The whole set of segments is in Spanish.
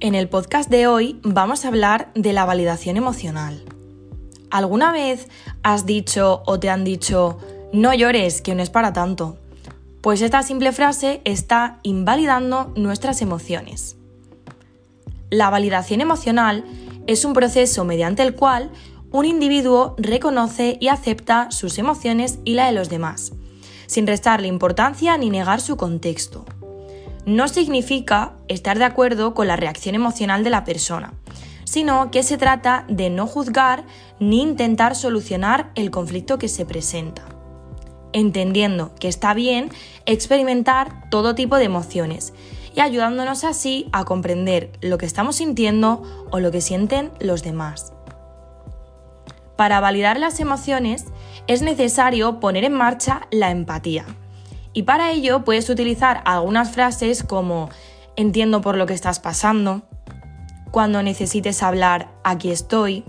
En el podcast de hoy vamos a hablar de la validación emocional. ¿Alguna vez has dicho o te han dicho no llores, que no es para tanto? Pues esta simple frase está invalidando nuestras emociones. La validación emocional es un proceso mediante el cual un individuo reconoce y acepta sus emociones y la de los demás, sin restarle importancia ni negar su contexto no significa estar de acuerdo con la reacción emocional de la persona, sino que se trata de no juzgar ni intentar solucionar el conflicto que se presenta, entendiendo que está bien experimentar todo tipo de emociones y ayudándonos así a comprender lo que estamos sintiendo o lo que sienten los demás. Para validar las emociones es necesario poner en marcha la empatía y para ello puedes utilizar algunas frases como entiendo por lo que estás pasando, cuando necesites hablar, aquí estoy,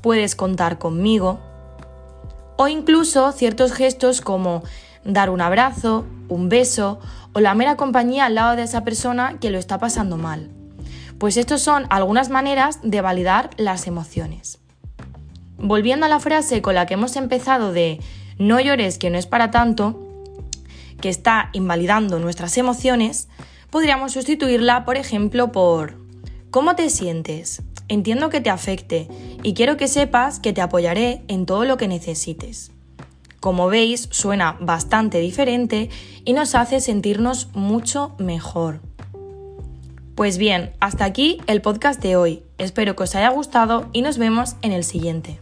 puedes contar conmigo, o incluso ciertos gestos como dar un abrazo, un beso o la mera compañía al lado de esa persona que lo está pasando mal. Pues estos son algunas maneras de validar las emociones. Volviendo a la frase con la que hemos empezado de no llores que no es para tanto, que está invalidando nuestras emociones, podríamos sustituirla, por ejemplo, por ¿Cómo te sientes? Entiendo que te afecte y quiero que sepas que te apoyaré en todo lo que necesites. Como veis, suena bastante diferente y nos hace sentirnos mucho mejor. Pues bien, hasta aquí el podcast de hoy. Espero que os haya gustado y nos vemos en el siguiente.